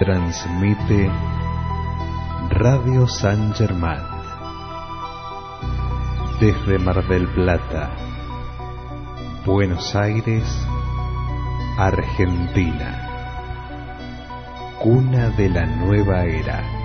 Transmite Radio San Germán desde Mar del Plata, Buenos Aires, Argentina, cuna de la nueva era.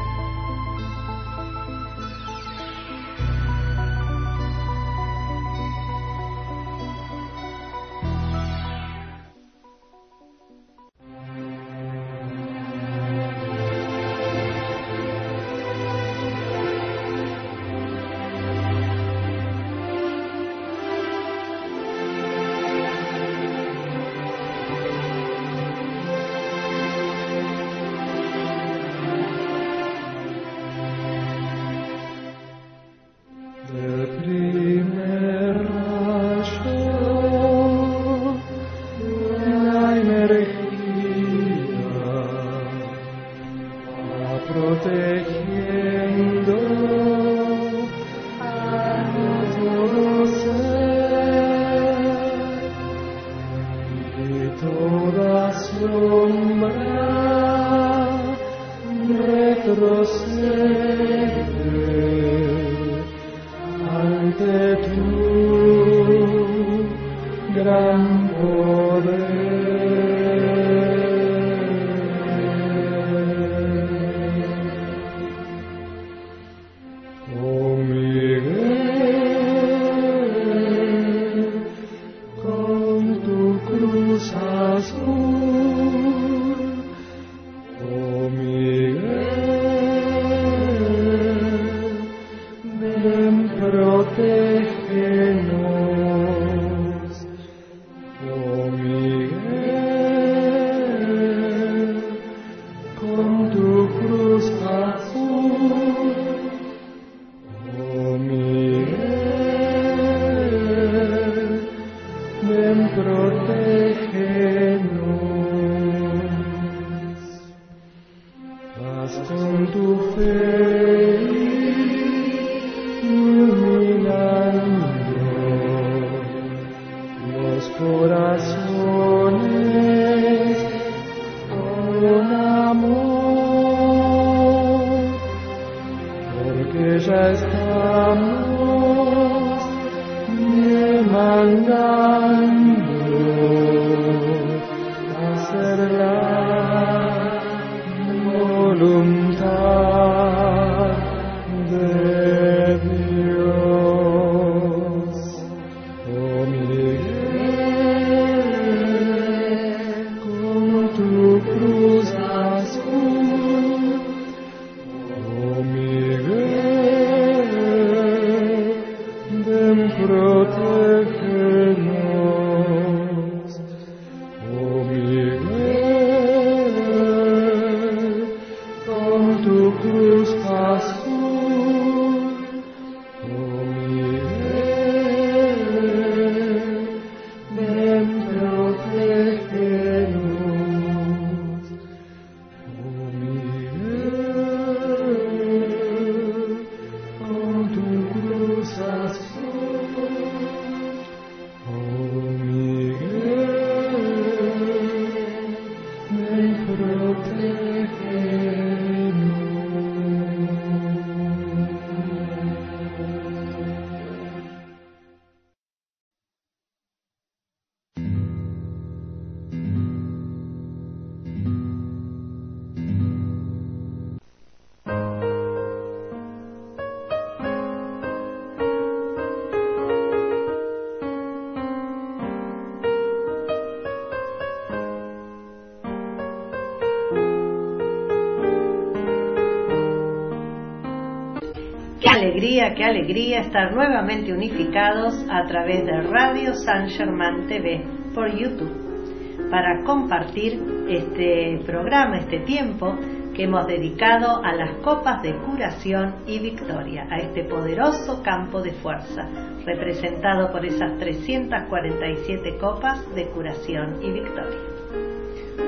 Qué alegría estar nuevamente unificados a través de Radio San Germán TV por YouTube para compartir este programa, este tiempo que hemos dedicado a las copas de curación y victoria, a este poderoso campo de fuerza, representado por esas 347 copas de curación y victoria.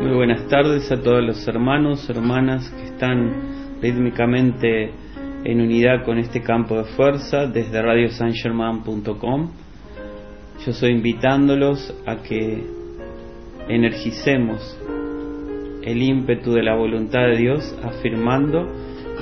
Muy buenas tardes a todos los hermanos, hermanas que están rítmicamente en unidad con este campo de fuerza desde radiosangerman.com. Yo soy invitándolos a que energicemos el ímpetu de la voluntad de Dios afirmando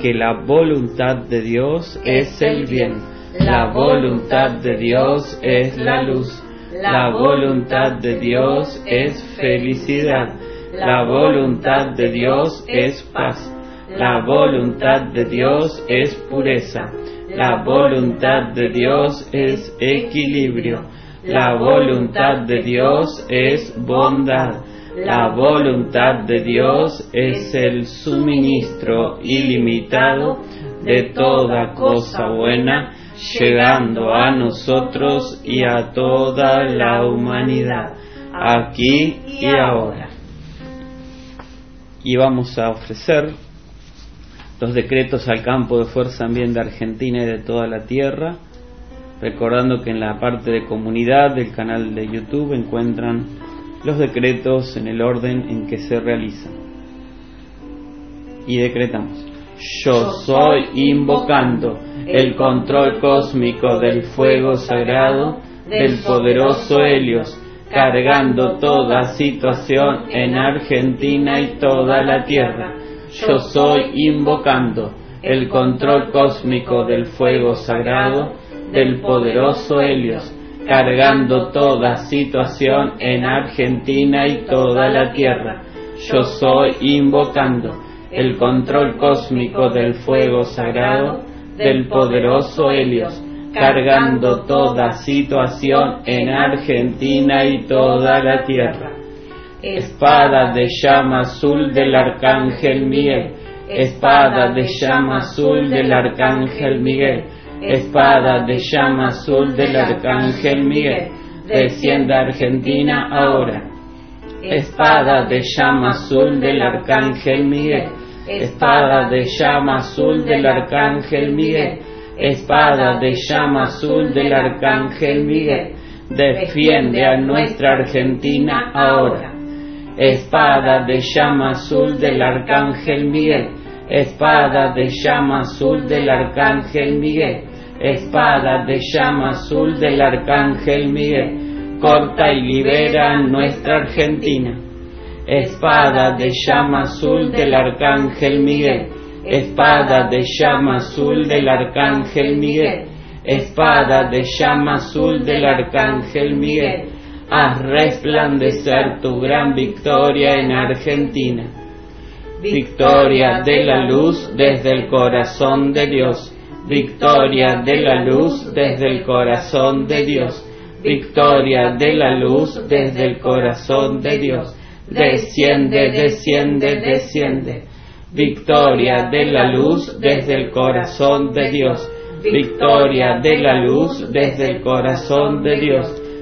que la voluntad de Dios es el bien, la voluntad de Dios es la luz, la voluntad de Dios es felicidad, la voluntad de Dios es paz, la voluntad de Dios es pureza, la voluntad de Dios es equilibrio, la voluntad de Dios es bondad, la voluntad de Dios es el suministro ilimitado de toda cosa buena, llegando a nosotros y a toda la humanidad, aquí y ahora. Y vamos a ofrecer los decretos al campo de fuerza ambiente de Argentina y de toda la tierra, recordando que en la parte de comunidad del canal de YouTube encuentran los decretos en el orden en que se realizan. Y decretamos, yo soy invocando el control cósmico del fuego sagrado del poderoso Helios, cargando toda situación en Argentina y toda la tierra. Yo soy invocando el control cósmico del fuego sagrado del poderoso Helios, cargando toda situación en Argentina y toda la tierra. Yo soy invocando el control cósmico del fuego sagrado del poderoso Helios, cargando toda situación en Argentina y toda la tierra. Espada de llama azul del arcángel Miguel, espada de llama azul del arcángel Miguel. Espada de llama azul del arcángel Miguel, desciende a Argentina ahora. Espada de llama azul del arcángel Miguel, espada de llama azul del arcángel Miguel, espada de llama azul del arcángel Miguel, defiende a nuestra Argentina ahora. Espada de llama azul del arcángel Miguel, espada de llama azul del arcángel Miguel, espada de llama azul del arcángel Miguel, corta y libera nuestra Argentina. Espada de llama azul del arcángel Miguel, espada de llama azul del arcángel Miguel, espada de llama azul del arcángel Miguel, haz resplandecer tu gran victoria en Argentina. Victoria de la luz desde el corazón de Dios, victoria de la luz desde el corazón de Dios, victoria de la luz desde el corazón de Dios, desciende, desciende, desciende, victoria de la luz desde el corazón de Dios, victoria de la luz desde el corazón de Dios,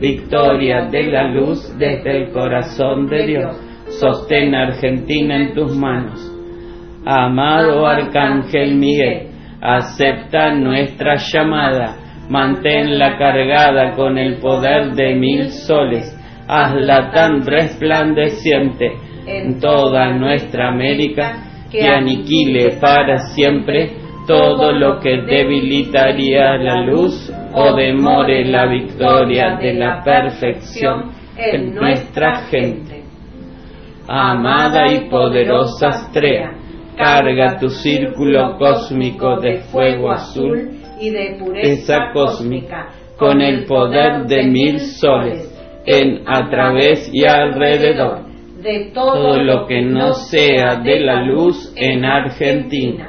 Victoria de la luz desde el corazón de Dios. Sostén Argentina en tus manos. Amado Arcángel Miguel, acepta nuestra llamada, manténla cargada con el poder de mil soles, hazla tan resplandeciente en toda nuestra América que aniquile para siempre todo lo que debilitaría la luz o demore la victoria de la perfección en nuestra gente amada y poderosa estrella, carga tu círculo cósmico de fuego azul y de pureza cósmica, con el poder de mil soles, en, a través y alrededor de todo lo que no sea de la luz en Argentina.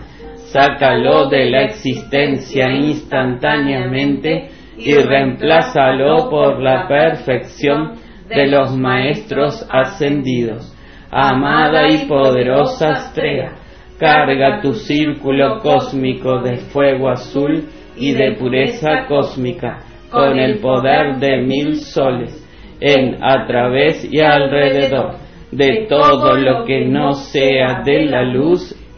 Sácalo de la existencia instantáneamente y reemplázalo por la perfección de los maestros ascendidos. Amada y poderosa estrella, carga tu círculo cósmico de fuego azul y de pureza cósmica con el poder de mil soles en, a través y alrededor de todo lo que no sea de la luz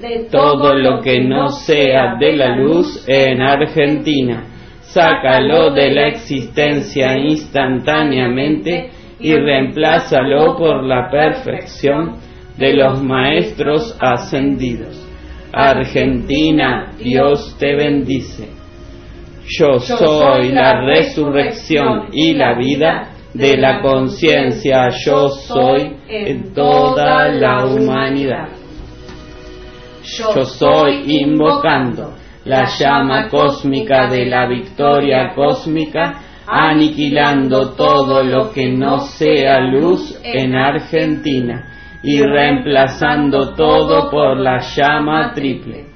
de todo lo que no sea de la luz en Argentina. Sácalo de la existencia instantáneamente y reemplázalo por la perfección de los maestros ascendidos. Argentina, Dios te bendice. Yo soy la resurrección y la vida de la conciencia yo soy en toda la humanidad. Yo soy invocando la llama cósmica de la victoria cósmica, aniquilando todo lo que no sea luz en Argentina y reemplazando todo por la llama triple.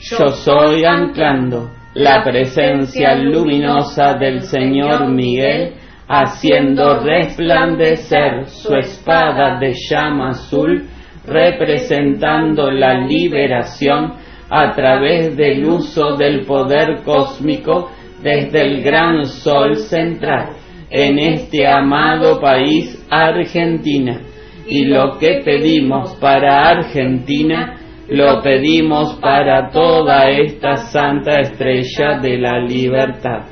Yo soy anclando la presencia luminosa del Señor Miguel haciendo resplandecer su espada de llama azul, representando la liberación a través del uso del poder cósmico desde el gran sol central en este amado país Argentina. Y lo que pedimos para Argentina, lo pedimos para toda esta santa estrella de la libertad.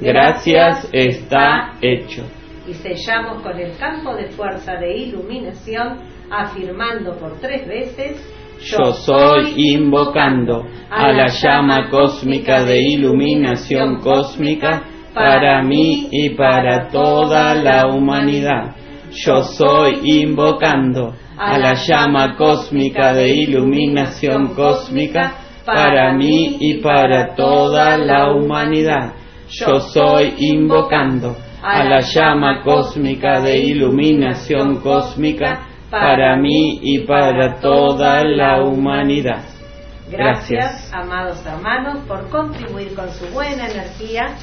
Gracias está hecho. Y sellamos con el campo de fuerza de iluminación, afirmando por tres veces, yo soy invocando a la llama cósmica de iluminación cósmica para mí y para toda la humanidad. Yo soy invocando a la llama cósmica de iluminación cósmica para mí y para toda la humanidad. yo soy invocando a la llama cósmica de iluminación cósmica para mí y para toda la humanidad. Gracias, amados hermanos, por contribuir con su buena energía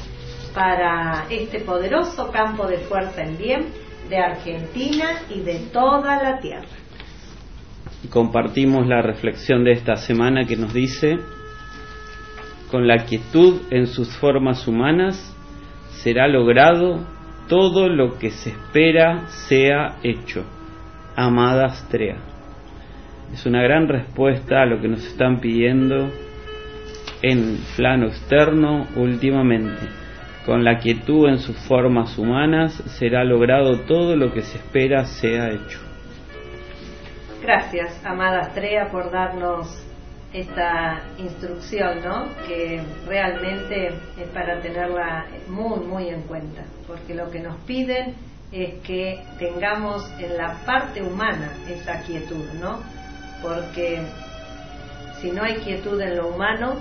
para este poderoso campo de fuerza en bien de Argentina y de toda la tierra. Compartimos la reflexión de esta semana que nos dice, con la quietud en sus formas humanas, será logrado todo lo que se espera sea hecho. Amada Astrea. Es una gran respuesta a lo que nos están pidiendo en plano externo últimamente. Con la quietud en sus formas humanas será logrado todo lo que se espera sea hecho. Gracias, amada Astrea, por darnos esta instrucción, ¿no? Que realmente es para tenerla muy, muy en cuenta, porque lo que nos piden es que tengamos en la parte humana esa quietud, ¿no? Porque si no hay quietud en lo humano,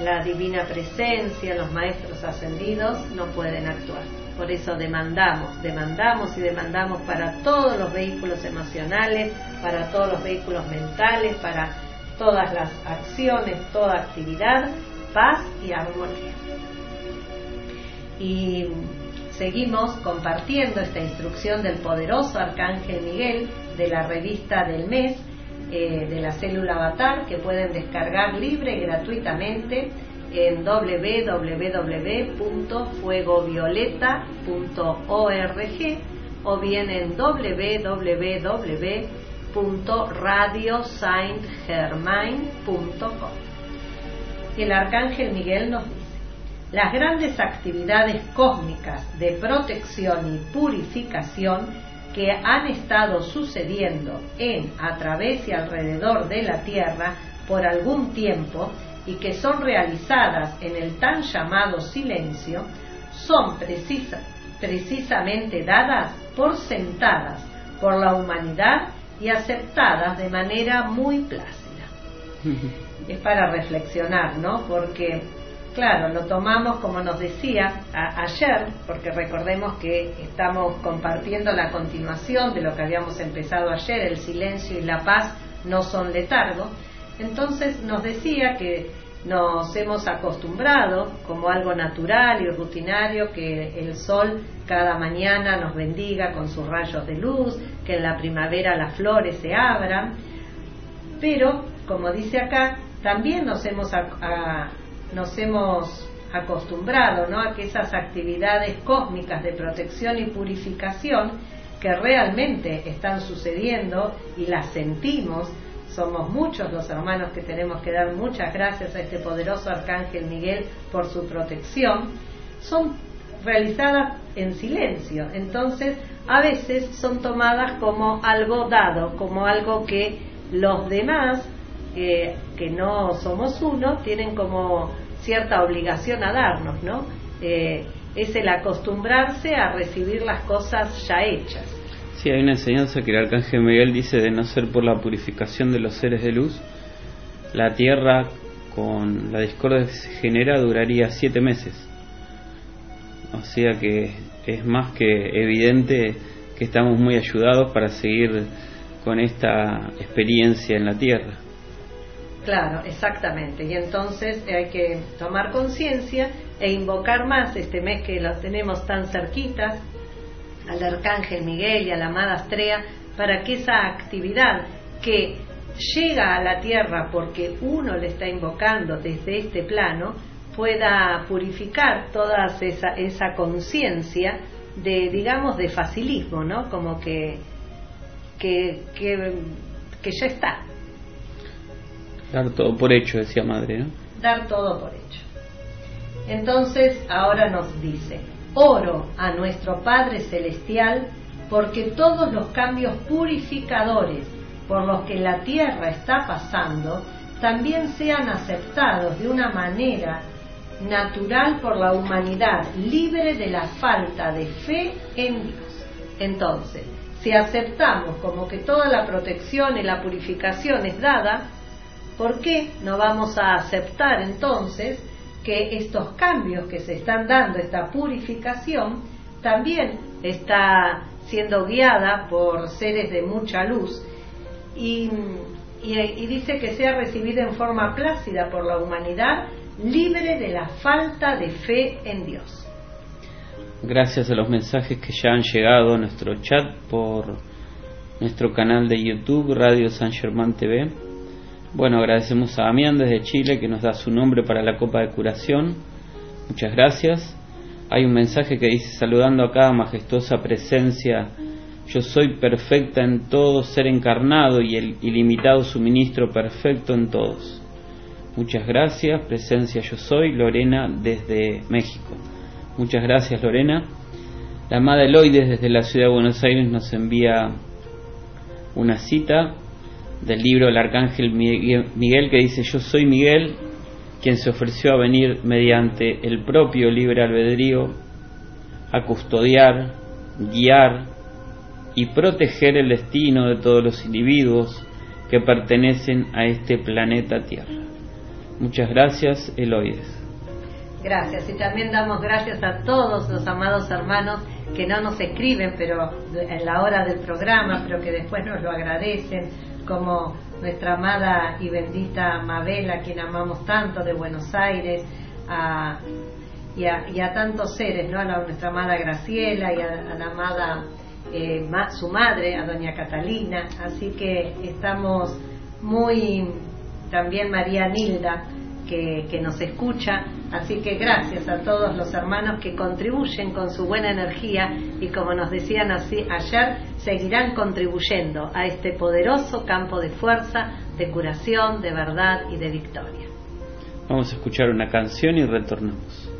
la divina presencia, los maestros ascendidos no pueden actuar. Por eso demandamos, demandamos y demandamos para todos los vehículos emocionales, para todos los vehículos mentales, para todas las acciones, toda actividad, paz y armonía. Y seguimos compartiendo esta instrucción del poderoso Arcángel Miguel de la revista del mes eh, de la célula Avatar que pueden descargar libre y gratuitamente en www.fuegovioleta.org o bien en www www.radiosaintgermain.com. El arcángel Miguel nos dice, las grandes actividades cósmicas de protección y purificación que han estado sucediendo en, a través y alrededor de la Tierra por algún tiempo y que son realizadas en el tan llamado silencio, son precisamente dadas por sentadas por la humanidad y aceptadas de manera muy plácida. es para reflexionar, ¿no? Porque, claro, lo tomamos como nos decía ayer, porque recordemos que estamos compartiendo la continuación de lo que habíamos empezado ayer, el silencio y la paz no son letargo. Entonces nos decía que nos hemos acostumbrado como algo natural y rutinario que el sol cada mañana nos bendiga con sus rayos de luz, que en la primavera las flores se abran, pero como dice acá, también nos hemos, nos hemos acostumbrado ¿no? a que esas actividades cósmicas de protección y purificación que realmente están sucediendo y las sentimos, somos muchos los hermanos que tenemos que dar muchas gracias a este poderoso arcángel Miguel por su protección, son realizadas en silencio. Entonces, a veces son tomadas como algo dado, como algo que los demás que no somos uno, tienen como cierta obligación a darnos, ¿no? Eh, es el acostumbrarse a recibir las cosas ya hechas. Sí, hay una enseñanza que el arcángel Miguel dice de no ser por la purificación de los seres de luz, la tierra con la discordia que se genera duraría siete meses. O sea que es más que evidente que estamos muy ayudados para seguir con esta experiencia en la tierra. Claro, exactamente. Y entonces hay que tomar conciencia e invocar más este mes que lo tenemos tan cerquitas al Arcángel Miguel y a la amada Astrea para que esa actividad que llega a la tierra porque uno le está invocando desde este plano pueda purificar toda esa, esa conciencia de, digamos, de facilismo, ¿no? Como que, que, que, que ya está, Dar todo por hecho, decía madre, ¿no? Dar todo por hecho. Entonces ahora nos dice, oro a nuestro Padre Celestial porque todos los cambios purificadores por los que la tierra está pasando también sean aceptados de una manera natural por la humanidad, libre de la falta de fe en Dios. Entonces, si aceptamos como que toda la protección y la purificación es dada, ¿Por qué no vamos a aceptar entonces que estos cambios que se están dando, esta purificación, también está siendo guiada por seres de mucha luz y, dice que sea recibida en forma plácida por la humanidad, libre de la falta de fe en Dios. Gracias a los mensajes que ya han llegado a nuestro chat por nuestro canal de YouTube, Radio San Germán TV bueno, agradecemos a Damián desde Chile que nos da su nombre para la copa de curación. Muchas gracias. Hay un mensaje que dice saludando a cada majestuosa presencia, yo soy perfecta en todo ser encarnado y el ilimitado suministro perfecto en todos. Muchas gracias, presencia yo soy, Lorena desde México. Muchas gracias Lorena. La amada Eloides desde la ciudad de Buenos Aires nos envía una cita del libro del arcángel Miguel que dice, yo soy Miguel, quien se ofreció a venir mediante el propio libre albedrío a custodiar, guiar y proteger el destino de todos los individuos que pertenecen a este planeta Tierra. Muchas gracias, Eloides. Gracias y también damos gracias a todos los amados hermanos que no nos escriben, pero en la hora del programa, pero que después nos lo agradecen como nuestra amada y bendita Mabel, a quien amamos tanto de Buenos Aires, y, a, tantos seres, ¿no? a, nuestra amada Graciela y a, la amada eh, su madre, a doña Catalina. Así que estamos muy, también María Nilda, que, nos escucha. Así que gracias a todos los hermanos que contribuyen con su buena energía y como nos decían así ayer, seguirán contribuyendo a este poderoso campo de fuerza, de curación, de verdad y de victoria. Vamos a escuchar una canción y retornamos.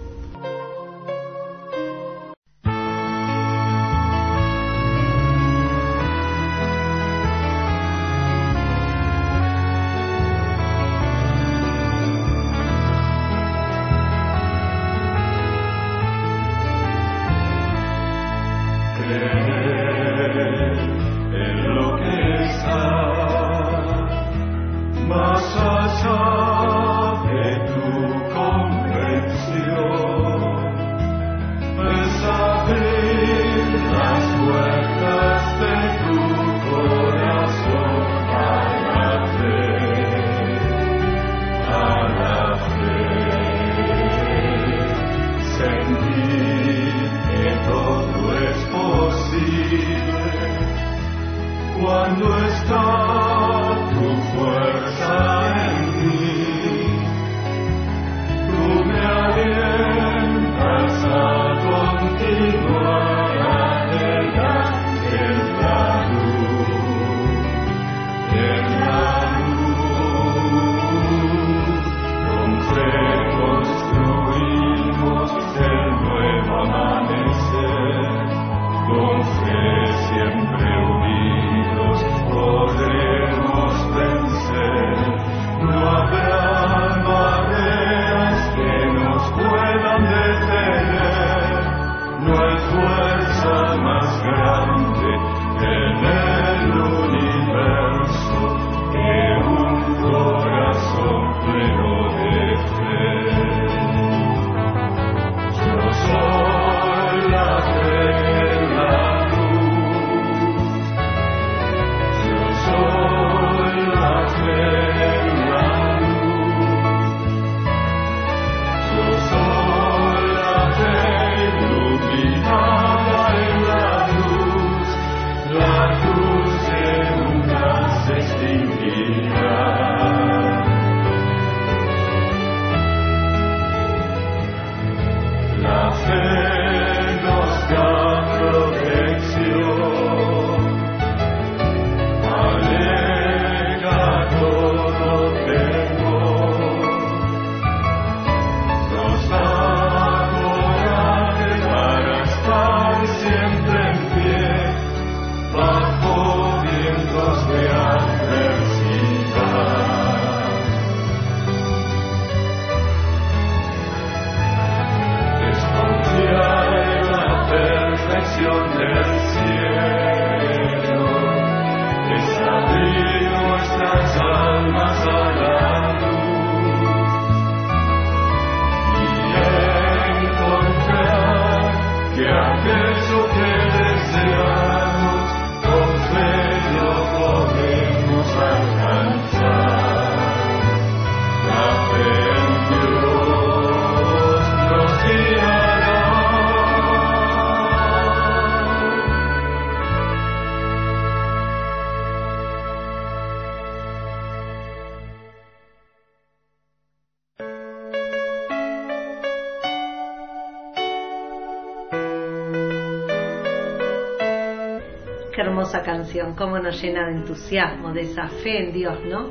Cómo nos llena de entusiasmo, de esa fe en Dios, ¿no?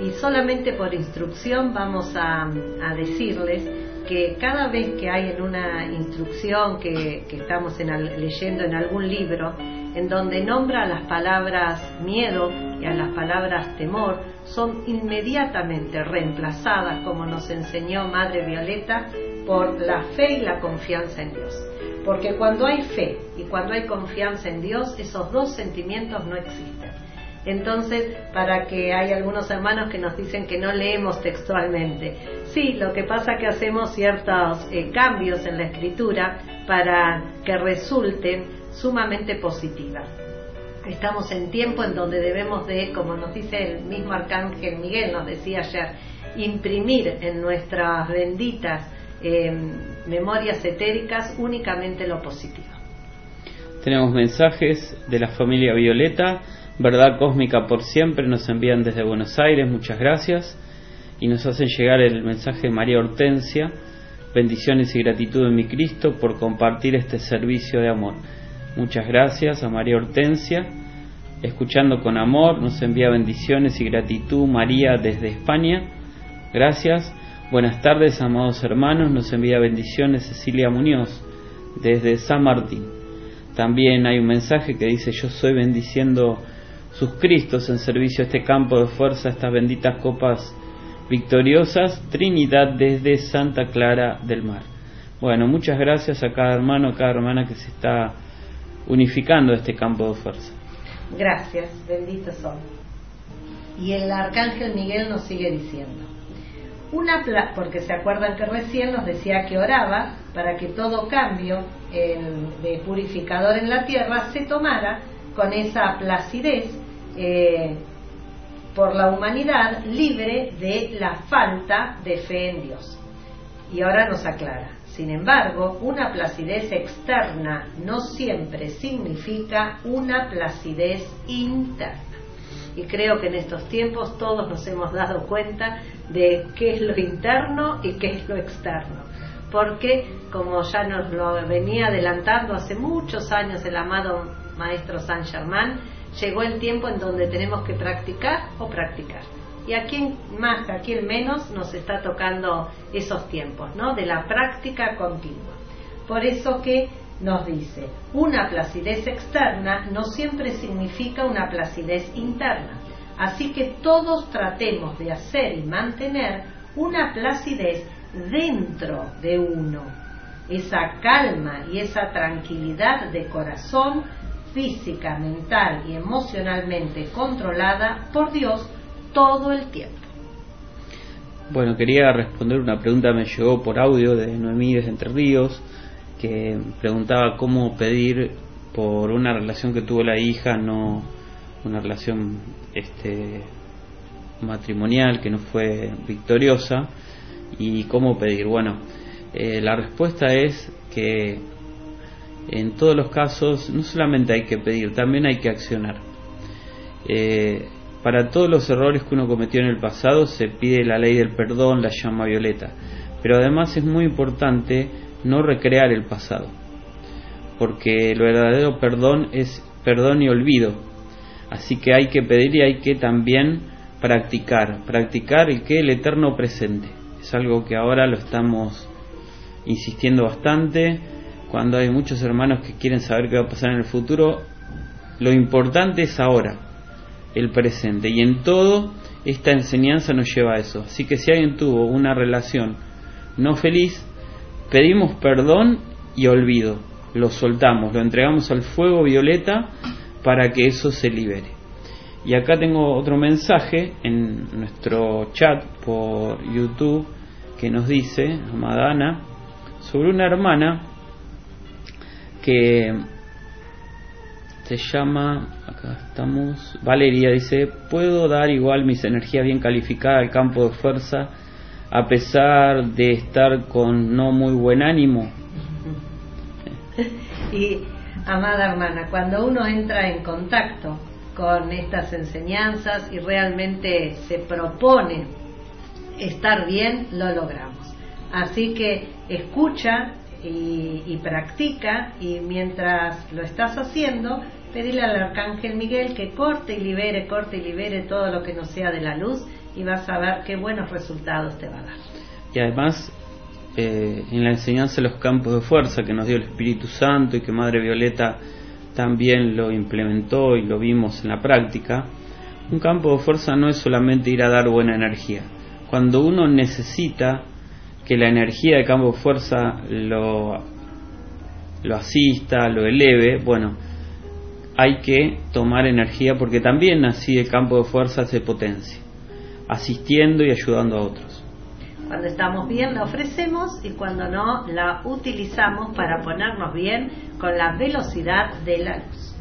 Y solamente por instrucción vamos a, decirles que cada vez que hay en una instrucción que, estamos leyendo en algún libro, en donde nombra las palabras miedo y a las palabras temor, son inmediatamente reemplazadas, como nos enseñó Madre Violeta, por la fe y la confianza en Dios. Porque cuando hay fe cuando hay confianza en Dios, esos dos sentimientos no existen. Entonces, para que hay algunos hermanos que nos dicen que no leemos textualmente. Sí, lo que pasa es que hacemos ciertos eh, cambios en la escritura para que resulten sumamente positivas. Estamos en tiempo en donde debemos de, como nos dice el mismo arcángel Miguel, nos decía ayer, imprimir en nuestras benditas memorias etéricas únicamente lo positivo. Tenemos mensajes de la familia Violeta, Verdad Cósmica por siempre, nos envían desde Buenos Aires, muchas gracias, y nos hacen llegar el mensaje de María Hortensia, bendiciones y gratitud en mi Cristo por compartir este servicio de amor. Muchas gracias a María Hortensia, escuchando con amor, nos envía bendiciones y gratitud María desde España, gracias. Buenas tardes, amados hermanos. Nos envía bendiciones Cecilia Muñoz desde San Martín. También hay un mensaje que dice, yo soy bendiciendo sus Cristos en servicio a este campo de fuerza, estas benditas copas victoriosas, Trinidad desde Santa Clara del Mar. Bueno, muchas gracias a cada hermano, a cada hermana que se está unificando este campo de fuerza. Gracias, benditos son. Y el arcángel Miguel nos sigue diciendo, una porque se acuerdan que recién nos decía que oraba para que todo cambio de purificador en la tierra se tomara con esa placidez eh, por la humanidad libre de la falta de fe en Dios. Y ahora nos aclara, Sin embargo, una placidez externa no siempre significa una placidez interna. Y creo que en estos tiempos todos nos hemos dado cuenta de qué es lo interno y qué es lo externo. Porque, como ya nos lo venía adelantando hace muchos años el amado maestro Saint Germain, llegó el tiempo en donde tenemos que practicar o practicar. Y a quien más, a quien menos nos está tocando esos tiempos, ¿no? De la práctica continua. Por eso que nos dice, una placidez externa no siempre significa una placidez interna. Así que todos tratemos de hacer y mantener una placidez dentro de uno. Esa calma y esa tranquilidad de corazón física, mental y emocionalmente controlada por Dios todo el tiempo. Bueno, quería responder una pregunta me llegó por audio de Noemí desde Entre Ríos, que preguntaba cómo pedir por una relación que tuvo la hija, no una relación este matrimonial que no fue victoriosa y cómo pedir. Bueno, eh, la respuesta es que en todos los casos no solamente hay que pedir, también hay que accionar. Eh, para todos los errores que uno cometió en el pasado se pide la ley del perdón, la llama violeta, pero además es muy importante no recrear el pasado, porque el verdadero perdón es perdón y olvido, así que hay que pedir y hay que también practicar, practicar el que el eterno presente, es algo que ahora lo estamos insistiendo bastante, cuando hay muchos hermanos que quieren saber qué va a pasar en el futuro, lo importante es ahora, el presente. Y en todo, esta enseñanza nos lleva a eso. Así que si alguien tuvo una relación no feliz, pedimos perdón y olvido. Lo soltamos, lo entregamos al fuego violeta para que eso se libere. Y acá tengo otro mensaje en nuestro chat por YouTube que nos dice, Amadana, sobre una hermana que se llama, acá estamos, Valeria dice, ¿puedo dar igual mis energías bien calificadas al campo de fuerza a pesar de estar con no muy buen ánimo? Y, amada hermana, cuando uno entra en contacto con estas enseñanzas y realmente se propone estar bien, lo logramos. Así que escucha y, practica y mientras lo estás haciendo, pedirle al Arcángel Miguel que corte y libere, corte y libere todo lo que no sea de la luz y vas a ver qué buenos resultados te va a dar. Y además, eh, en la enseñanza de los campos de fuerza que nos dio el Espíritu Santo y que Madre Violeta también lo implementó y lo vimos en la práctica, un campo de fuerza no es solamente ir a dar buena energía. Cuando uno necesita que la energía de campo de fuerza lo, lo asista, lo eleve, bueno, hay que tomar energía porque también así el campo de fuerza se potencia, asistiendo y ayudando a otros. Cuando estamos bien la ofrecemos y cuando no la utilizamos para ponernos bien con la velocidad de la luz.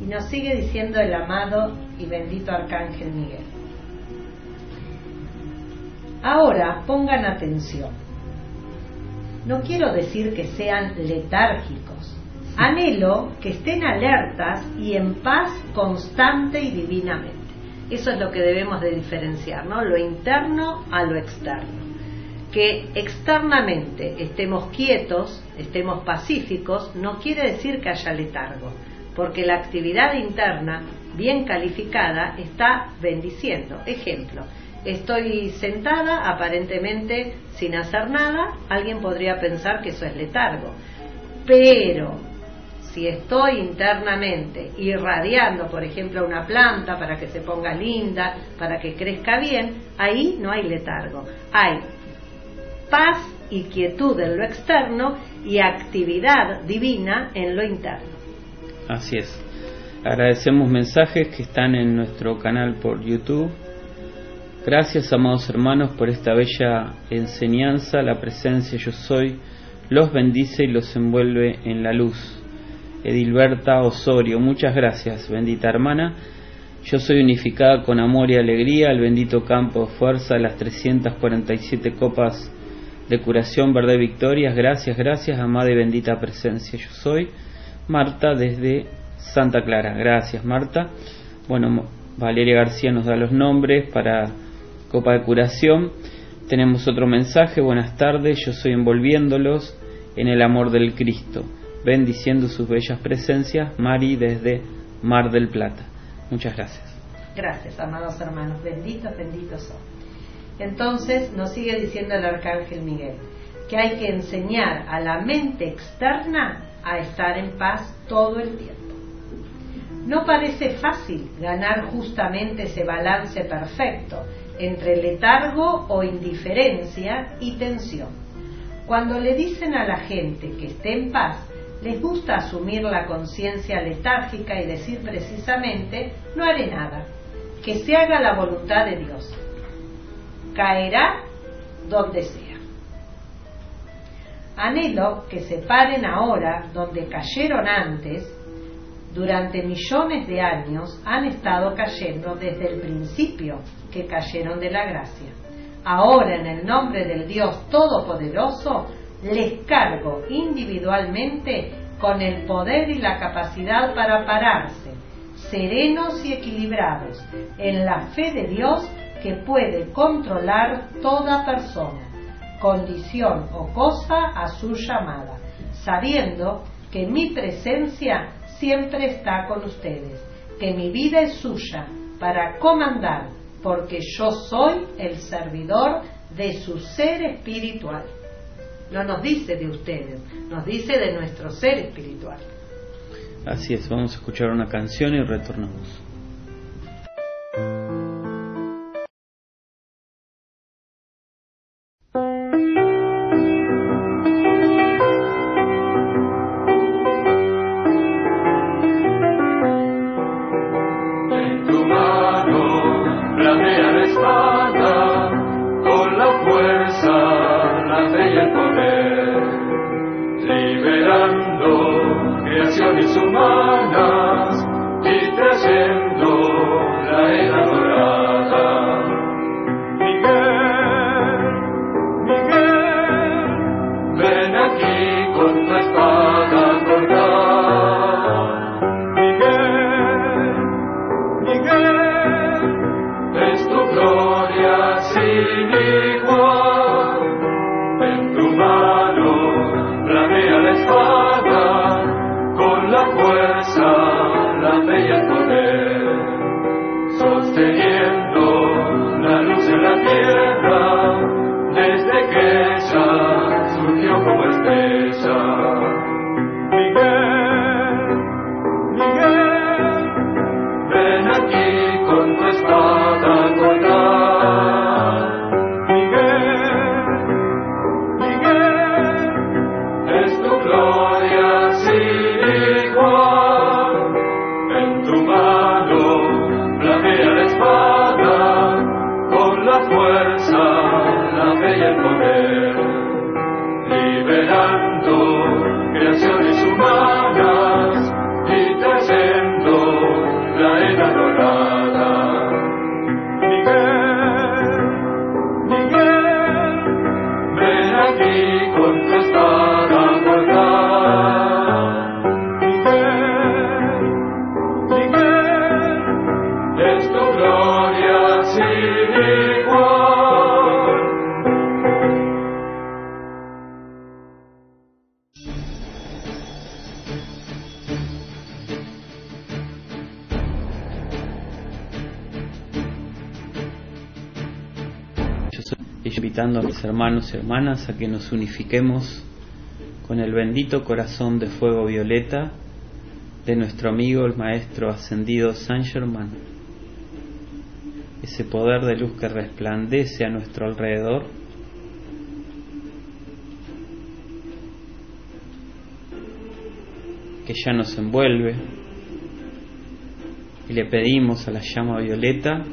Y nos sigue diciendo el amado y bendito Arcángel Miguel. Ahora pongan atención. No quiero decir que sean letárgicos. Anhelo que estén alertas y en paz constante y divinamente. Eso es lo que debemos de diferenciar, ¿no? Lo interno a lo externo. Que externamente estemos quietos, estemos pacíficos, no quiere decir que haya letargo, porque la actividad interna bien calificada está bendiciendo. Ejemplo, estoy sentada aparentemente sin hacer nada, alguien podría pensar que eso es letargo. Pero si estoy internamente irradiando, por ejemplo, una planta para que se ponga linda, para que crezca bien, ahí no hay letargo. Hay paz y quietud en lo externo y actividad divina en lo interno. Así es. Agradecemos mensajes que están en nuestro canal por YouTube Gracias, amados hermanos, por esta bella enseñanza. La presencia yo soy los bendice y los envuelve en la luz. Edilberta Osorio, muchas gracias, bendita hermana. Yo soy unificada con amor y alegría, el bendito campo de fuerza, las 347 copas de curación, verdad y victorias. Gracias, gracias, amada y bendita presencia. Yo soy Marta desde Santa Clara. Gracias, Marta. Bueno, Valeria García nos da los nombres para Copa de Curación. Tenemos otro mensaje. Buenas tardes, yo soy envolviéndolos en el amor del Cristo, bendiciendo sus bellas presencias. Mari desde Mar del Plata. Muchas gracias. Gracias, amados hermanos. Benditos, benditos son. Entonces nos sigue diciendo el arcángel Miguel que hay que enseñar a la mente externa a estar en paz todo el tiempo. No parece fácil ganar justamente ese balance perfecto entre letargo o indiferencia y tensión. Cuando le dicen a la gente que esté en paz, les gusta asumir la conciencia letárgica y decir precisamente, no haré nada, que se haga la voluntad de Dios. Caerá donde sea. Anhelo que se paren ahora donde cayeron antes, durante millones de años han estado cayendo desde el principio que cayeron de la gracia. Ahora en el nombre del Dios Todopoderoso les cargo individualmente con el poder y la capacidad para pararse, serenos y equilibrados, en la fe de Dios que puede controlar toda persona, condición o cosa a su llamada, sabiendo que mi presencia siempre está con ustedes, que mi vida es suya para comandar, porque yo soy el servidor de su ser espiritual. No nos dice de ustedes, nos dice de nuestro ser espiritual. Así es, vamos a escuchar una canción y retornamos. Invitando a mis hermanos y hermanas a que nos unifiquemos con el bendito corazón de fuego violeta de nuestro amigo el Maestro Ascendido Saint Germain. Ese poder de luz que resplandece a nuestro alrededor. Que ya nos envuelve. Y le pedimos a la llama violeta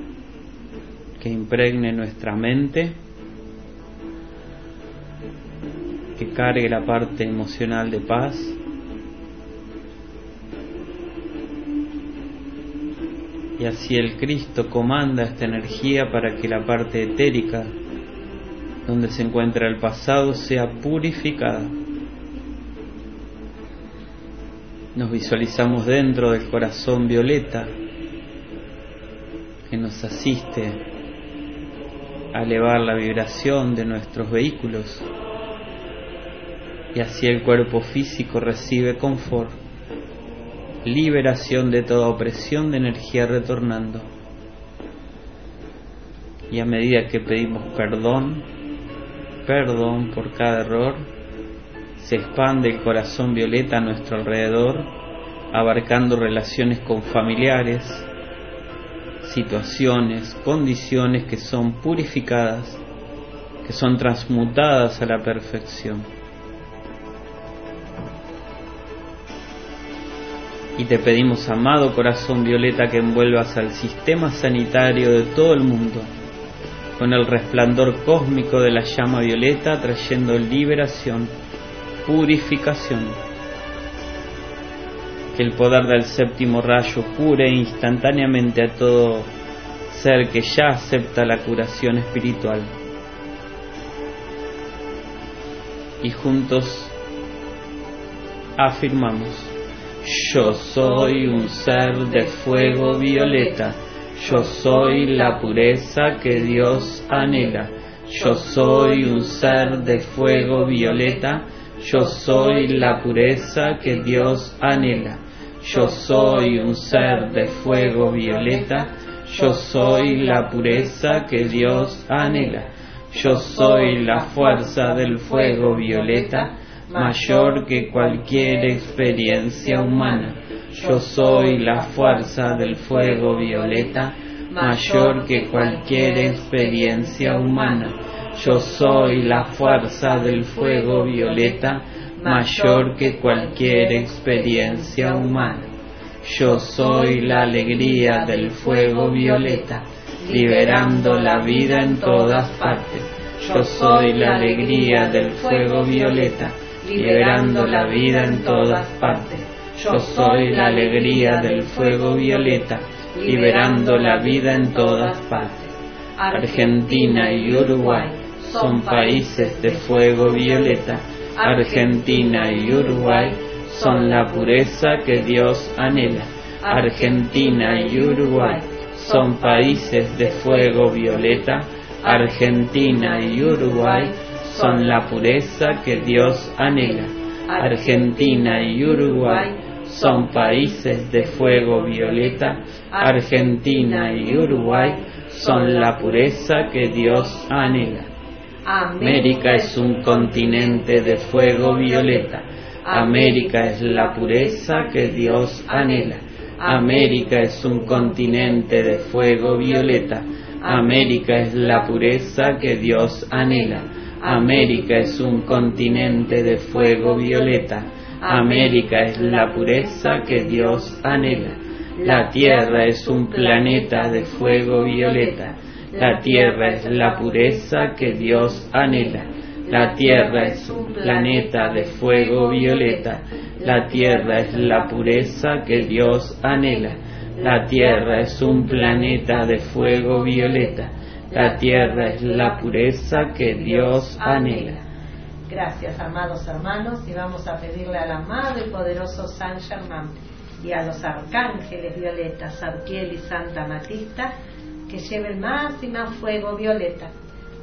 que impregne nuestra mente cargue la parte emocional de paz. Y así el Cristo comanda esta energía para que la parte etérica donde se encuentra el pasado sea purificada. Nos visualizamos dentro del corazón violeta que nos asiste a elevar la vibración de nuestros vehículos y así el cuerpo físico recibe confort, liberación de toda opresión de energía retornando. Y a medida que pedimos perdón, perdón por cada error, se expande el corazón violeta a nuestro alrededor, abarcando relaciones con familiares, situaciones, condiciones que son purificadas, que son transmutadas a la perfección. Y te pedimos, amado corazón violeta, que envuelvas al sistema sanitario de todo el mundo con el resplandor cósmico de la llama violeta, trayendo liberación, purificación. Que el poder del séptimo rayo cure instantáneamente a todo ser que ya acepta la curación espiritual. Y juntos afirmamos, yo soy un ser de fuego violeta yo soy la pureza que Dios anhela. Yo soy un ser de fuego violeta. Yo soy la pureza que Dios anhela. Yo soy un ser de fuego violeta. Yo soy la pureza que Dios anhela. Yo soy la fuerza del fuego violeta, mayor que cualquier experiencia humana yo soy la fuerza del fuego violeta, mayor que cualquier experiencia humana. Yo soy la fuerza del fuego violeta, mayor que cualquier experiencia humana. Yo soy la alegría del fuego violeta, liberando la vida en todas partes. Yo soy la alegría del fuego violeta, liberando la vida en todas partes. Yo soy la alegría del fuego violeta, liberando la vida en todas partes. Argentina y Uruguay son países de fuego violeta. Argentina y Uruguay son la pureza que Dios anhela. Argentina y Uruguay son países de fuego violeta. Argentina y Uruguay son la pureza que Dios anhela. Argentina y Uruguay son países de fuego violeta, Argentina y Uruguay son la pureza que Dios anhela. América es un continente de fuego violeta, América es la pureza que Dios anhela. América es un continente de fuego violeta, América es la pureza que Dios anhela. América es un continente de fuego violeta, América es la pureza que Dios anhela. La Tierra es un planeta de fuego violeta. La Tierra es la pureza que Dios anhela. La Tierra es un planeta de fuego violeta. La Tierra es la pureza que Dios anhela. La Tierra es un planeta de fuego violeta. La Tierra es la pureza que Dios anhela. Gracias, amados hermanos, y vamos a pedirle al amado y poderoso San Germán y a los arcángeles violeta, Sarkiel y Santa Matista, que lleven más y más fuego violeta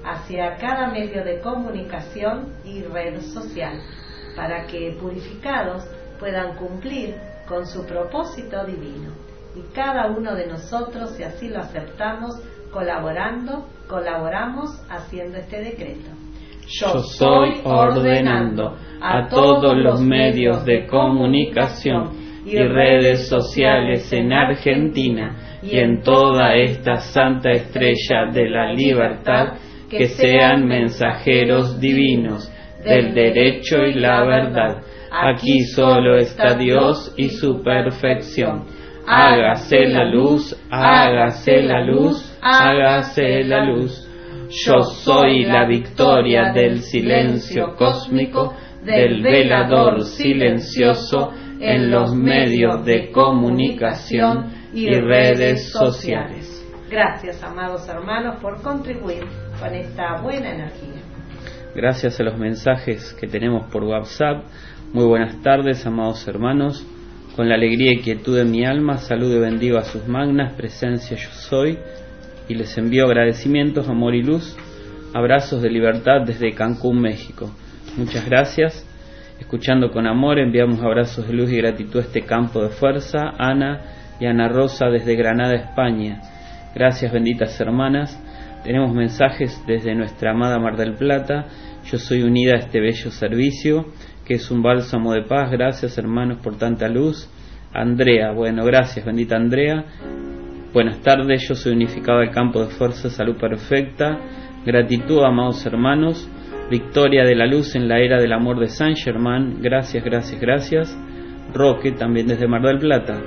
hacia cada medio de comunicación y red social, para que purificados puedan cumplir con su propósito divino. Y cada uno de nosotros, si así lo aceptamos, colaborando, colaboramos haciendo este decreto. Yo soy ordenando a todos los medios de comunicación y redes sociales en Argentina y en toda esta santa estrella de la libertad que sean mensajeros divinos del derecho y la verdad. Aquí solo está Dios y su perfección. Hágase la luz, hágase la luz, hágase la luz. Yo soy la victoria del silencio cósmico, del velador silencioso en los medios de comunicación y redes sociales. Gracias, amados hermanos, por contribuir con esta buena energía. gracias a los mensajes que tenemos por WhatsApp. Muy buenas tardes, amados hermanos. Con la alegría y quietud de mi alma, saludo y bendigo a sus magnas, presencia yo soy, y les envío agradecimientos, amor y luz, abrazos de libertad desde Cancún, México. Muchas gracias. Escuchando con amor, enviamos abrazos de luz y gratitud a este campo de fuerza, Ana y Ana Rosa desde Granada, España. Gracias, benditas hermanas. Tenemos mensajes desde nuestra amada Mar del Plata. Yo soy unida a este bello servicio que es un bálsamo de paz. Gracias hermanos por tanta luz. Andrea, bueno, gracias, bendita Andrea. Buenas tardes, yo soy unificado del campo de fuerza, salud perfecta. Gratitud, amados hermanos. Victoria de la luz en la era del amor de San Germán. Gracias, gracias, gracias. Roque, también desde Mar del Plata.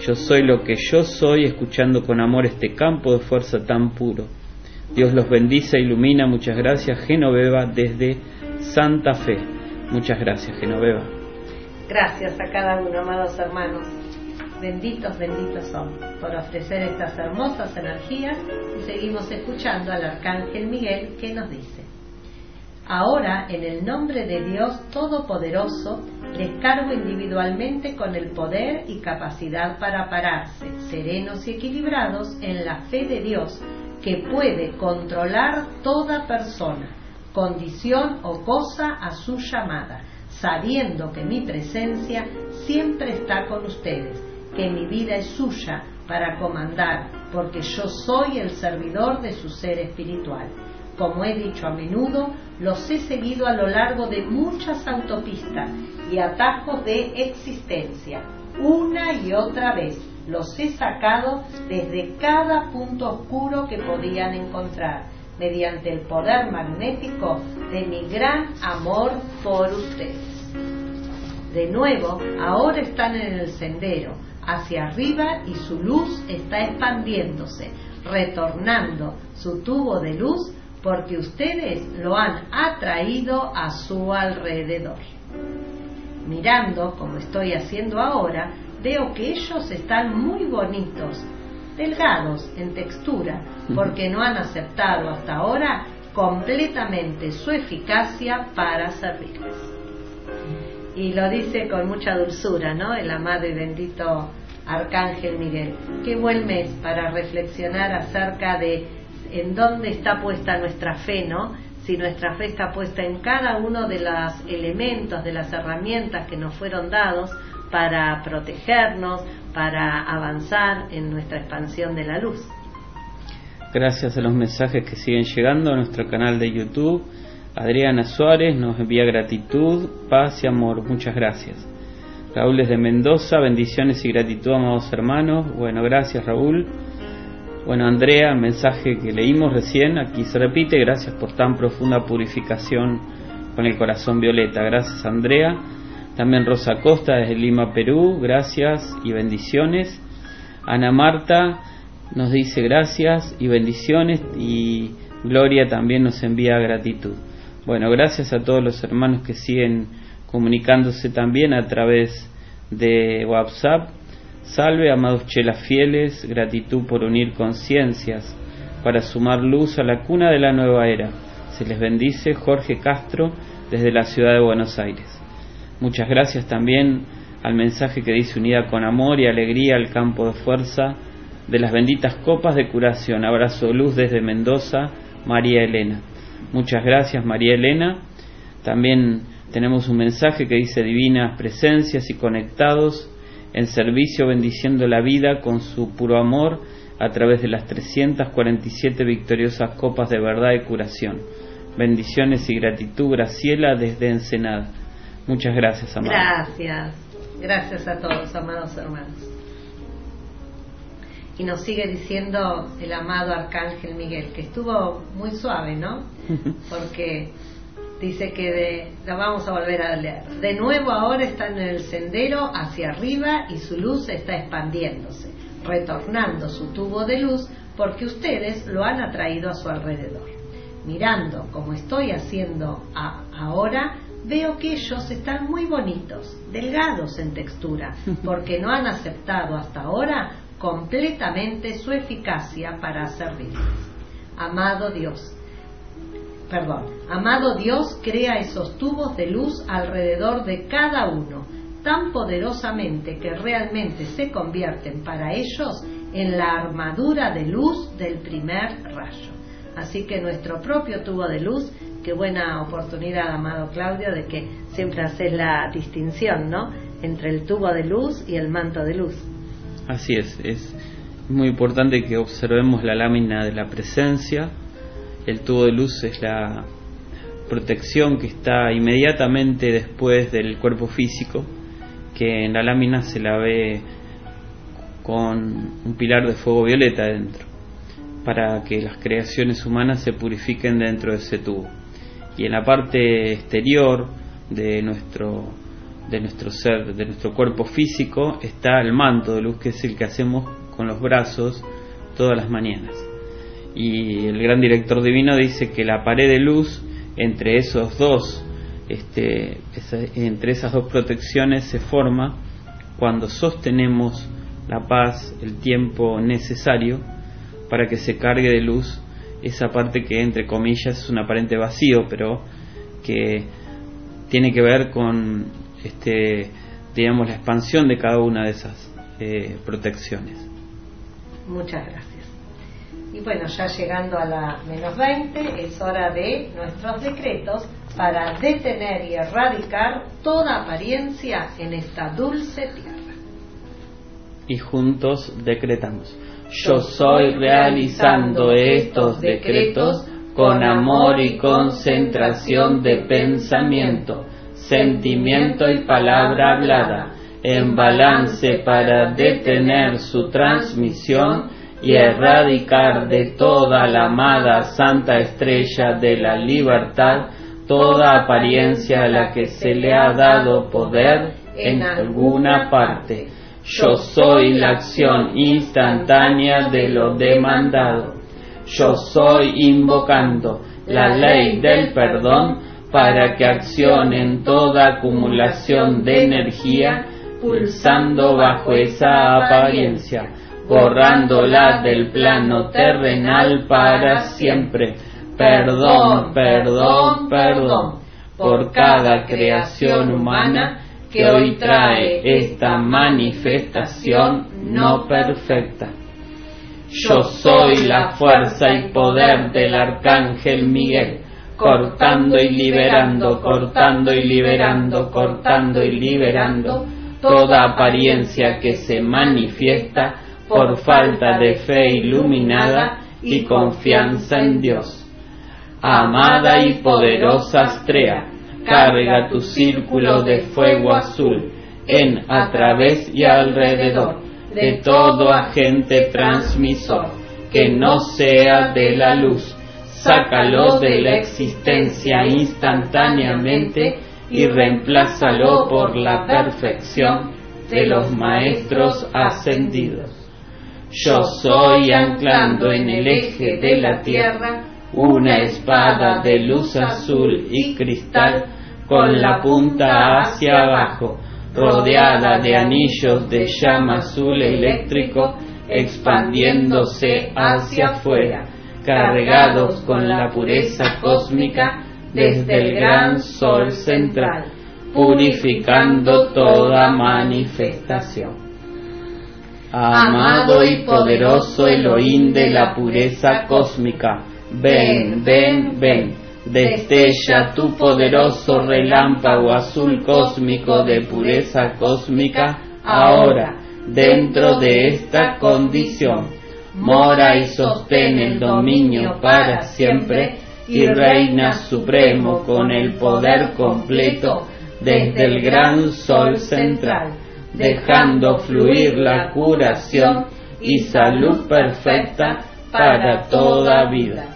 Yo soy lo que yo soy, escuchando con amor este campo de fuerza tan puro. Dios los bendice ilumina. Muchas gracias, Genoveva, desde Santa Fe. Muchas gracias, Genoveva. Gracias a cada uno, amados hermanos. Benditos, benditos son por ofrecer estas hermosas energías. Y seguimos escuchando al Arcángel Miguel que nos dice, Ahora, en el nombre de Dios Todopoderoso, les cargo individualmente con el poder y capacidad para pararse, serenos y equilibrados en la fe de Dios, que puede controlar toda persona condición o cosa a su llamada, sabiendo que mi presencia siempre está con ustedes, que mi vida es suya para comandar, porque yo soy el servidor de su ser espiritual. Como he dicho a menudo, los he seguido a lo largo de muchas autopistas y atajos de existencia. Una y otra vez los he sacado desde cada punto oscuro que podían encontrar mediante el poder magnético de mi gran amor por ustedes. De nuevo, ahora están en el sendero, hacia arriba y su luz está expandiéndose, retornando su tubo de luz porque ustedes lo han atraído a su alrededor. Mirando, como estoy haciendo ahora, veo que ellos están muy bonitos, delgados en textura, porque no han aceptado hasta ahora completamente su eficacia para servirles. Y lo dice con mucha dulzura, ¿no? El amado y bendito Arcángel Miguel. Qué buen mes para reflexionar acerca de en dónde está puesta nuestra fe, ¿no? Si nuestra fe está puesta en cada uno de los elementos, de las herramientas que nos fueron dados para protegernos, para avanzar en nuestra expansión de la luz. Gracias a los mensajes que siguen llegando a nuestro canal de YouTube. Adriana Suárez nos envía gratitud, paz y amor. Muchas gracias. Raúl es de Mendoza, bendiciones y gratitud, amados hermanos. Bueno, gracias Raúl. Bueno, Andrea, mensaje que leímos recién, aquí se repite, gracias por tan profunda purificación con el corazón violeta. Gracias, Andrea. También Rosa Costa desde Lima, Perú, gracias y bendiciones. Ana Marta nos dice gracias y bendiciones y Gloria también nos envía gratitud. Bueno, gracias a todos los hermanos que siguen comunicándose también a través de WhatsApp. Salve, amados chelas fieles, gratitud por unir conciencias para sumar luz a la cuna de la nueva era. Se les bendice Jorge Castro desde la ciudad de Buenos Aires. Muchas gracias también al mensaje que dice unida con amor y alegría al campo de fuerza de las benditas copas de curación. Abrazo luz desde Mendoza, María Elena. Muchas gracias María Elena. También tenemos un mensaje que dice divinas presencias y conectados en servicio bendiciendo la vida con su puro amor a través de las 347 victoriosas copas de verdad y curación. Bendiciones y gratitud, Graciela, desde Ensenada. Muchas gracias, amados. Gracias, gracias a todos, amados hermanos. Y nos sigue diciendo el amado Arcángel Miguel, que estuvo muy suave, ¿no? Porque dice que de, lo vamos a volver a leer. De nuevo ahora están en el sendero hacia arriba y su luz está expandiéndose, retornando su tubo de luz porque ustedes lo han atraído a su alrededor. Mirando como estoy haciendo ahora, veo que ellos están muy bonitos, delgados en textura, porque no han aceptado hasta ahora completamente su eficacia para servirles. Amado Dios, perdón, amado Dios crea esos tubos de luz alrededor de cada uno, tan poderosamente que realmente se convierten para ellos en la armadura de luz del primer rayo. Así que nuestro propio tubo de luz, qué buena oportunidad, amado Claudio, de que siempre haces la distinción, ¿no? Entre el tubo de luz y el manto de luz. Así es, es muy importante que observemos la lámina de la presencia. El tubo de luz es la protección que está inmediatamente después del cuerpo físico, que en la lámina se la ve con un pilar de fuego violeta dentro, para que las creaciones humanas se purifiquen dentro de ese tubo. Y en la parte exterior de nuestro de nuestro ser, de nuestro cuerpo físico, está el manto de luz, que es el que hacemos con los brazos todas las mañanas. Y el gran director divino dice que la pared de luz entre esos dos, este, entre esas dos protecciones se forma cuando sostenemos la paz, el tiempo necesario para que se cargue de luz esa parte que entre comillas es un aparente vacío, pero que tiene que ver con este, digamos la expansión de cada una de esas eh, protecciones. Muchas gracias. Y bueno, ya llegando a la menos 20, es hora de nuestros decretos para detener y erradicar toda apariencia en esta dulce tierra. Y juntos decretamos. Yo soy realizando estos decretos con amor y concentración de pensamiento, sentimiento y palabra hablada, en balance para detener su transmisión y erradicar de toda la amada santa estrella de la libertad toda apariencia a la que se le ha dado poder en alguna parte. Yo soy la acción instantánea de lo demandado. Yo soy invocando la ley del perdón para que accione en toda acumulación de energía pulsando bajo esa apariencia borrándola del plano terrenal para siempre. Perdón, perdón, perdón por cada creación humana que hoy trae esta manifestación no perfecta. Yo soy la fuerza y poder del arcángel Miguel, cortando y liberando, cortando y liberando, cortando y liberando toda apariencia que se manifiesta por falta de fe iluminada y confianza en Dios. Amada y poderosa Astrea, carga tu círculo de fuego azul en, a través y alrededor de todo agente transmisor que no sea de la luz. Sácalo de la existencia instantáneamente y reemplázalo por la perfección de los maestros ascendidos. Yo soy anclando en el eje de la tierra una espada de luz azul y cristal con la punta hacia abajo, rodeada de anillos de llama azul eléctrico expandiéndose hacia afuera, cargados con la pureza cósmica desde el gran sol central, purificando toda manifestación. Amado y poderoso Elohim de la pureza cósmica, ven, ven, ven, destella tu poderoso relámpago azul cósmico de pureza cósmica ahora, dentro de esta condición. Mora y sostén el dominio para siempre y reina supremo con el poder completo desde el gran sol central dejando fluir la curación y salud perfecta para toda vida.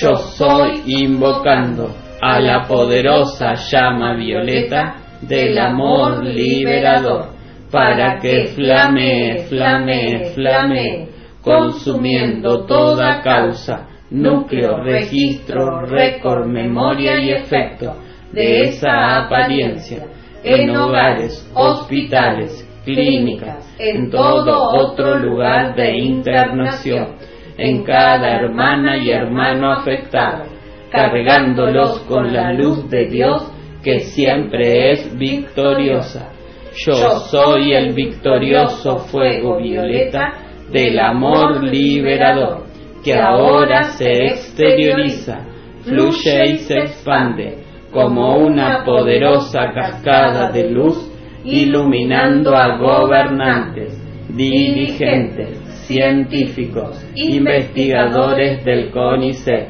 Yo soy invocando a la poderosa llama violeta del amor liberador para que flame, flame, flame, consumiendo toda causa, núcleo, registro, récord, memoria y efecto de esa apariencia en hogares, hospitales, clínicas, en todo otro lugar de internación, en cada hermana y hermano afectado, cargándolos con la luz de Dios que siempre es victoriosa. Yo soy el victorioso fuego violeta del amor liberador, que ahora se exterioriza, fluye y se expande como una poderosa cascada de luz, iluminando a gobernantes, dirigentes, científicos, investigadores del CONICET,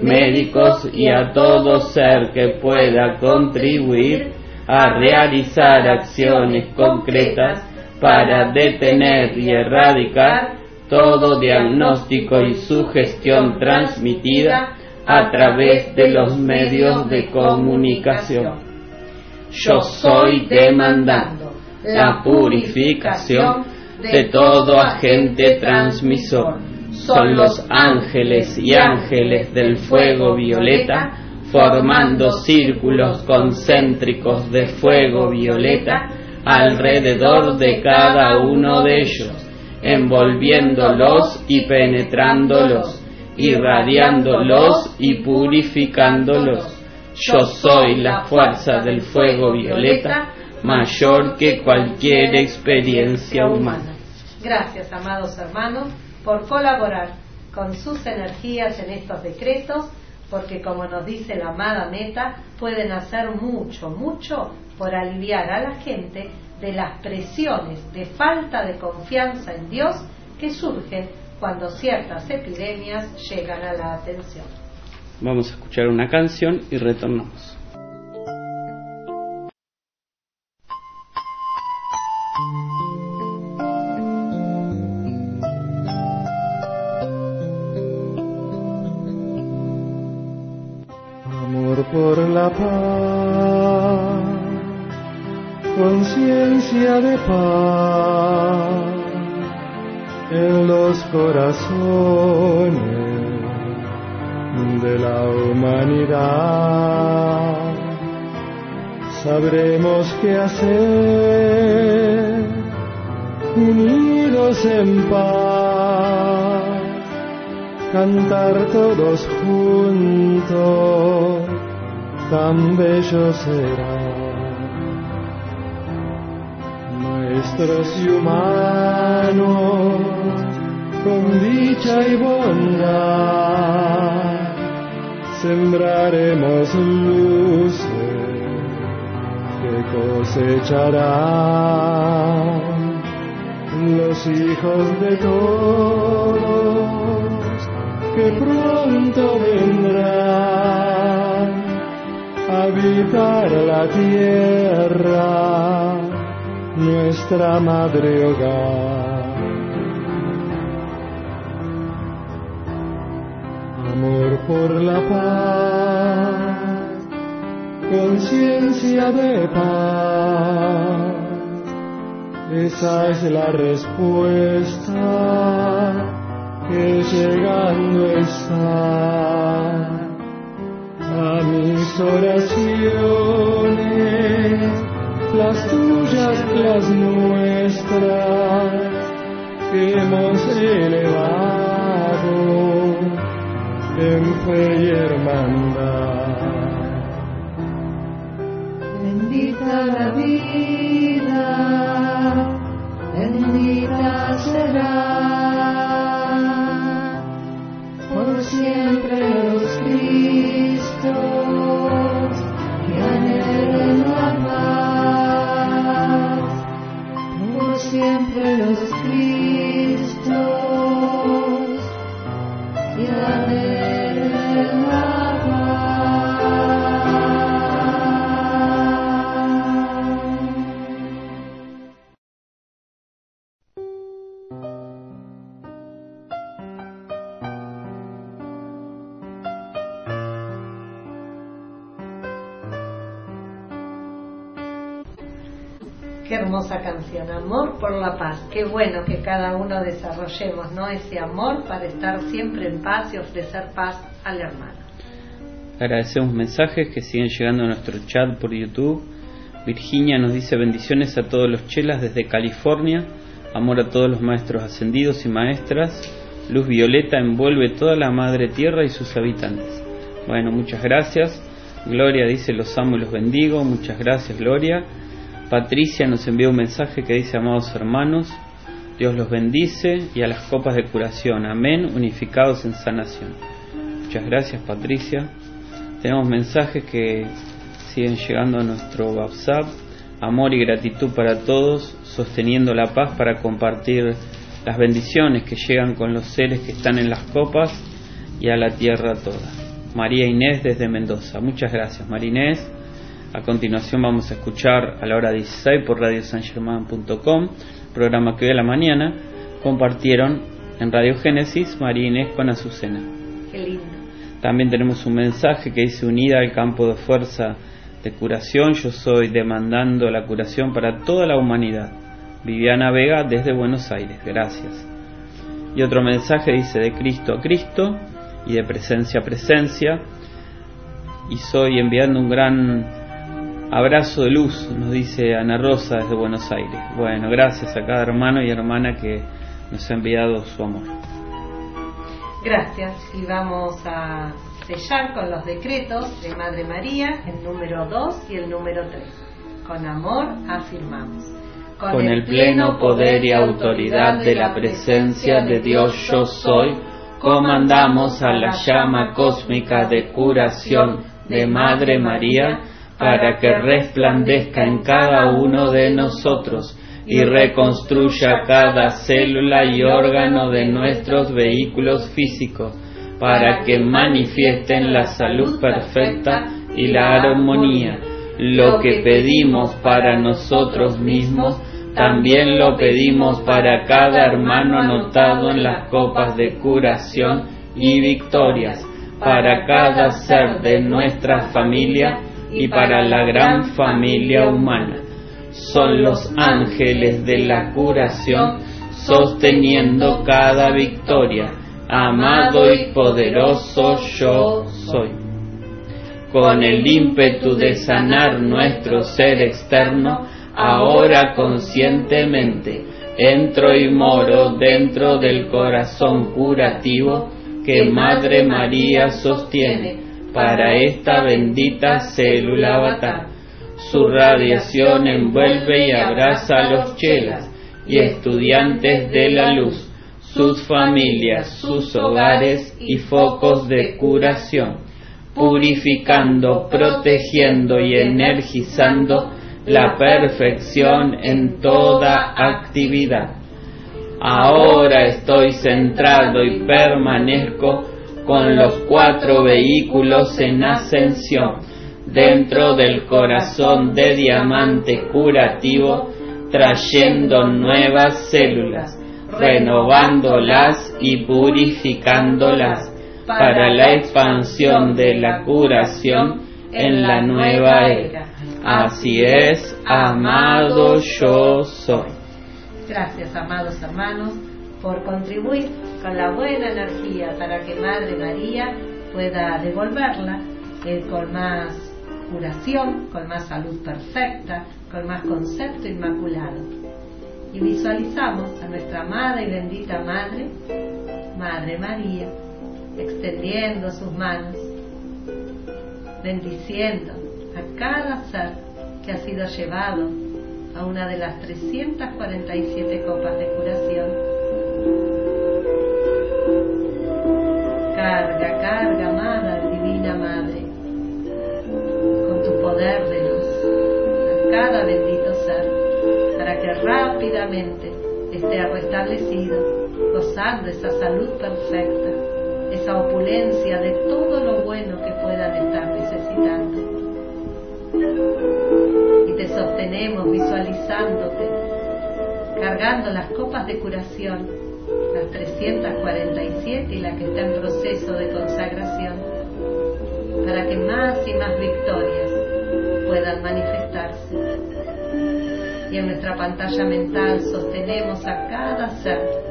médicos y a todo ser que pueda contribuir a realizar acciones concretas para detener y erradicar todo diagnóstico y sugestión transmitida a través de los medios de comunicación. Yo soy demandando la purificación de todo agente transmisor. Son los ángeles y ángeles del fuego violeta formando círculos concéntricos de fuego violeta alrededor de cada uno de ellos, envolviéndolos y penetrándolos, irradiándolos y purificándolos. Yo soy la fuerza del fuego violeta mayor que cualquier experiencia humana. Gracias, amados hermanos, por colaborar con sus energías en estos decretos, porque como nos dice la amada Meta, pueden hacer mucho, mucho por aliviar a la gente de las presiones de falta de confianza en Dios que surgen cuando ciertas epidemias llegan a la atención. Vamos a escuchar una canción y retornamos. Qué hacer, unidos en paz, cantar todos juntos, tan bello será. Nuestros y humanos, con dicha y bondad, sembraremos luces cosecharán los hijos de todos que pronto vendrán a habitar la tierra, nuestra madre hogar. Esa es la respuesta que llegando está a mis oraciones, las tuyas, las nuestras, que hemos elevado en fe y hermandad. Será por siempre Amor por la Paz. Qué bueno que cada uno desarrollemos ¿no? ese amor para estar siempre en paz y ofrecer paz al hermano. Agradecemos mensajes que siguen llegando a nuestro chat por YouTube. Virginia nos dice bendiciones a todos los chelas desde California, amor a todos los maestros ascendidos y maestras, luz violeta envuelve toda la madre tierra y sus habitantes. Bueno, muchas gracias. Gloria dice, los amo y los bendigo. Muchas gracias, Gloria. Patricia nos envía un mensaje que dice, amados hermanos, Dios los bendice y a las copas de curación. Amén, unificados en sanación. Muchas gracias, Patricia. Tenemos mensajes que siguen llegando a nuestro WhatsApp. Amor y gratitud para todos, sosteniendo la paz para compartir las bendiciones que llegan con los seres que están en las copas y a la tierra toda. María Inés desde Mendoza. Muchas gracias, María Inés. A continuación vamos a escuchar a la hora 16 por radiosangerman.com, programa que hoy a la mañana compartieron en Radio Génesis María Inés con Azucena. Qué lindo. También tenemos un mensaje que dice unida al campo de fuerza de curación, yo soy demandando la curación para toda la humanidad. Viviana Vega desde Buenos Aires, gracias. Y otro mensaje dice de Cristo a Cristo y de presencia a presencia. Y soy enviando un gran abrazo de luz, nos dice Ana Rosa desde Buenos Aires. Bueno, gracias a cada hermano y hermana que nos ha enviado su amor. Gracias. Y vamos a sellar con los decretos de Madre María, el número 2 y el número 3. Con amor afirmamos. Con el pleno poder y autoridad de la presencia de Dios yo soy, comandamos a la llama cósmica de curación de Madre María para que resplandezca en cada uno de nosotros y reconstruya cada célula y órgano de nuestros vehículos físicos para que manifiesten la salud perfecta y la armonía. Lo que pedimos para nosotros mismos, también lo pedimos para cada hermano anotado en las copas de curación y victorias, para cada ser de nuestra familia y para la gran familia humana. Son los ángeles de la curación sosteniendo cada victoria. Amado y poderoso yo soy. Con el ímpetu de sanar nuestro ser externo, ahora conscientemente entro y moro dentro del corazón curativo que Madre María sostiene para esta bendita célula avatar. Su radiación envuelve y abraza a los chelas y estudiantes de la luz, sus familias, sus hogares y focos de curación, purificando, protegiendo y energizando la perfección en toda actividad. Ahora estoy centrado y permanezco con los cuatro vehículos en ascensión dentro del corazón de diamante curativo, trayendo nuevas células, renovándolas y purificándolas para la expansión de la curación en la nueva era. Así es, amado yo soy. Gracias, amados hermanos, por contribuir con la buena energía para que Madre María pueda devolverla eh, con más curación, con más salud perfecta, con más concepto inmaculado. Y visualizamos a nuestra amada y bendita Madre, Madre María, extendiendo sus manos, bendiciendo a cada ser que ha sido llevado a una de las 347 copas de curación. Carga, carga, amada Divina Madre, con tu poder de luz a cada bendito ser, para que rápidamente esté restablecido, gozando esa salud perfecta, esa opulencia de todo lo bueno que puedan estar necesitando. Y te sostenemos visualizándote, cargando las copas de curación, las 347 y la que está en proceso de consagración, para que más y más victorias puedan manifestarse. Y en nuestra pantalla mental sostenemos a cada ser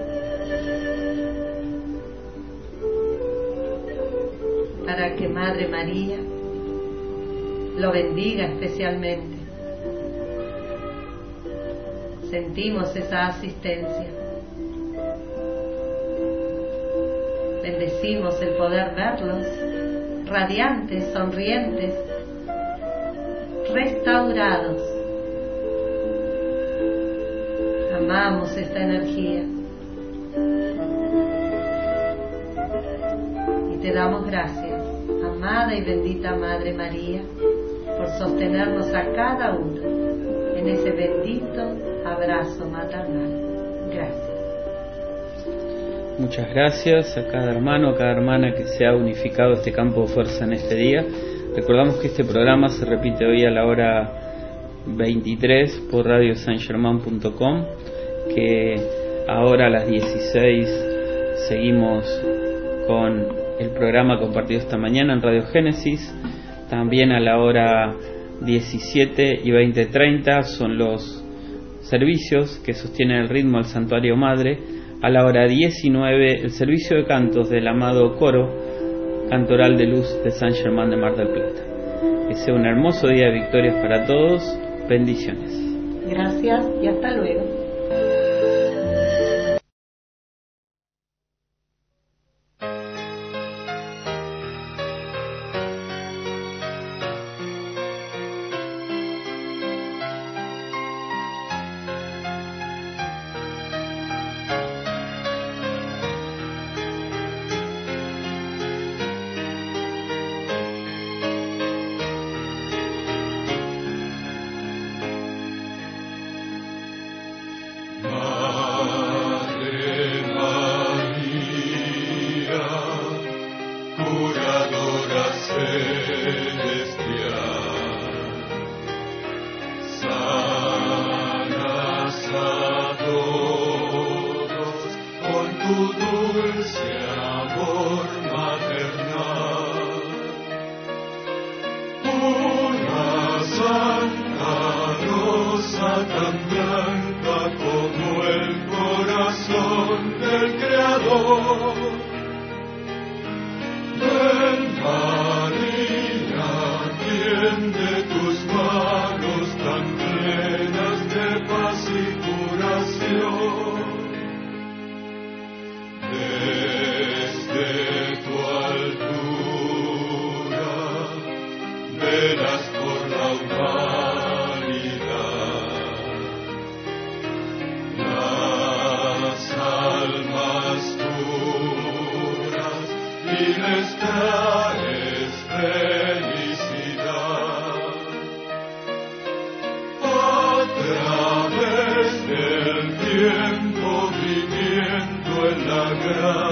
para que Madre María lo bendiga especialmente. Sentimos esa asistencia. Bendecimos el poder verlos radiantes, sonrientes, restaurados. Amamos esta energía. Y te damos gracias, amada y bendita Madre María, por sostenernos a cada uno en ese bendito abrazo maternal. Gracias. Muchas gracias a cada hermano, a cada hermana que se ha unificado este campo de fuerza en este día. Recordamos que este programa se repite hoy a la hora 23 por radiosangerman.com, que ahora a las 16 seguimos con el programa compartido esta mañana en Radio Génesis. También a la hora 17 y 20.30 son los servicios que sostienen el ritmo del Santuario Madre. A la hora 19 el servicio de cantos del amado coro Cantoral de Luz de San Germán de Mar del Plata. Que sea un hermoso día de victorias para todos. Bendiciones. Gracias y hasta luego. Del cielo.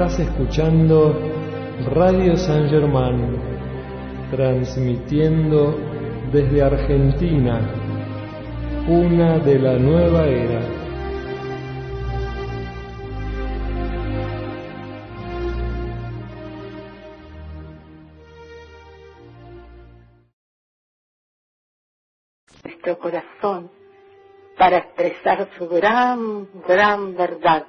Estás escuchando Radio San Germán, transmitiendo desde Argentina, una de la nueva era. nuestro corazón para expresar su gran, gran verdad